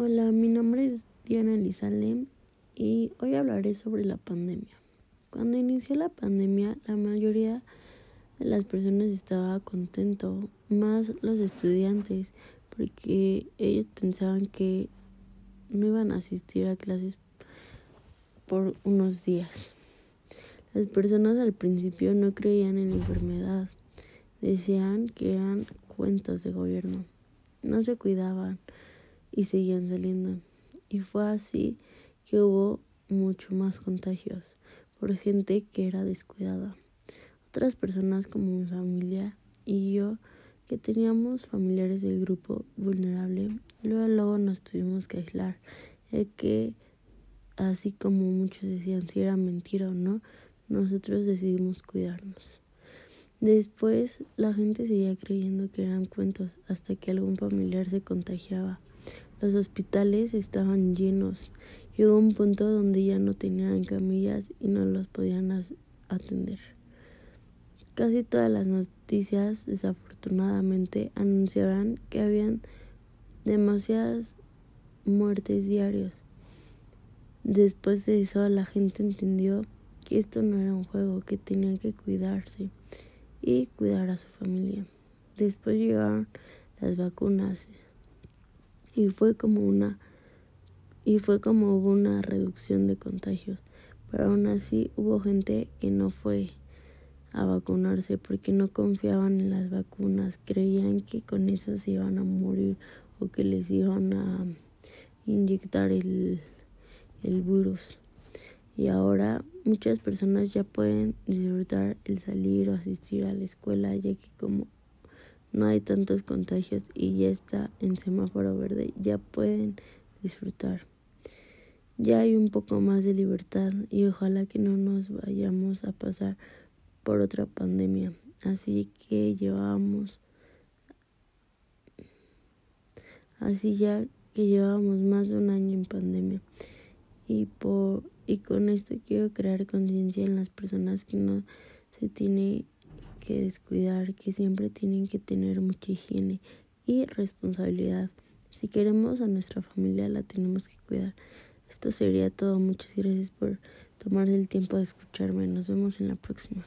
Hola, mi nombre es Diana Elizalem y hoy hablaré sobre la pandemia. Cuando inició la pandemia, la mayoría de las personas estaba contento, más los estudiantes, porque ellos pensaban que no iban a asistir a clases por unos días. Las personas al principio no creían en la enfermedad, decían que eran cuentos de gobierno, no se cuidaban y seguían saliendo. Y fue así que hubo mucho más contagios por gente que era descuidada. Otras personas como mi familia y yo que teníamos familiares del grupo vulnerable, luego, luego nos tuvimos que aislar, ya que así como muchos decían si era mentira o no, nosotros decidimos cuidarnos. Después la gente seguía creyendo que eran cuentos hasta que algún familiar se contagiaba los hospitales estaban llenos. Llegó un punto donde ya no tenían camillas y no los podían atender. Casi todas las noticias desafortunadamente anunciaban que habían demasiadas muertes diarios. Después de eso la gente entendió que esto no era un juego, que tenían que cuidarse y cuidar a su familia. Después llegaron las vacunas y fue como una y fue como hubo una reducción de contagios, pero aún así hubo gente que no fue a vacunarse porque no confiaban en las vacunas, creían que con eso se iban a morir o que les iban a inyectar el, el virus. Y ahora muchas personas ya pueden disfrutar el salir o asistir a la escuela, ya que como no hay tantos contagios y ya está en semáforo verde, ya pueden disfrutar. Ya hay un poco más de libertad y ojalá que no nos vayamos a pasar por otra pandemia. Así que llevamos así ya que llevamos más de un año en pandemia y por y con esto quiero crear conciencia en las personas que no se tiene que descuidar, que siempre tienen que tener mucha higiene y responsabilidad. Si queremos a nuestra familia, la tenemos que cuidar. Esto sería todo. Muchas gracias por tomarse el tiempo de escucharme. Nos vemos en la próxima.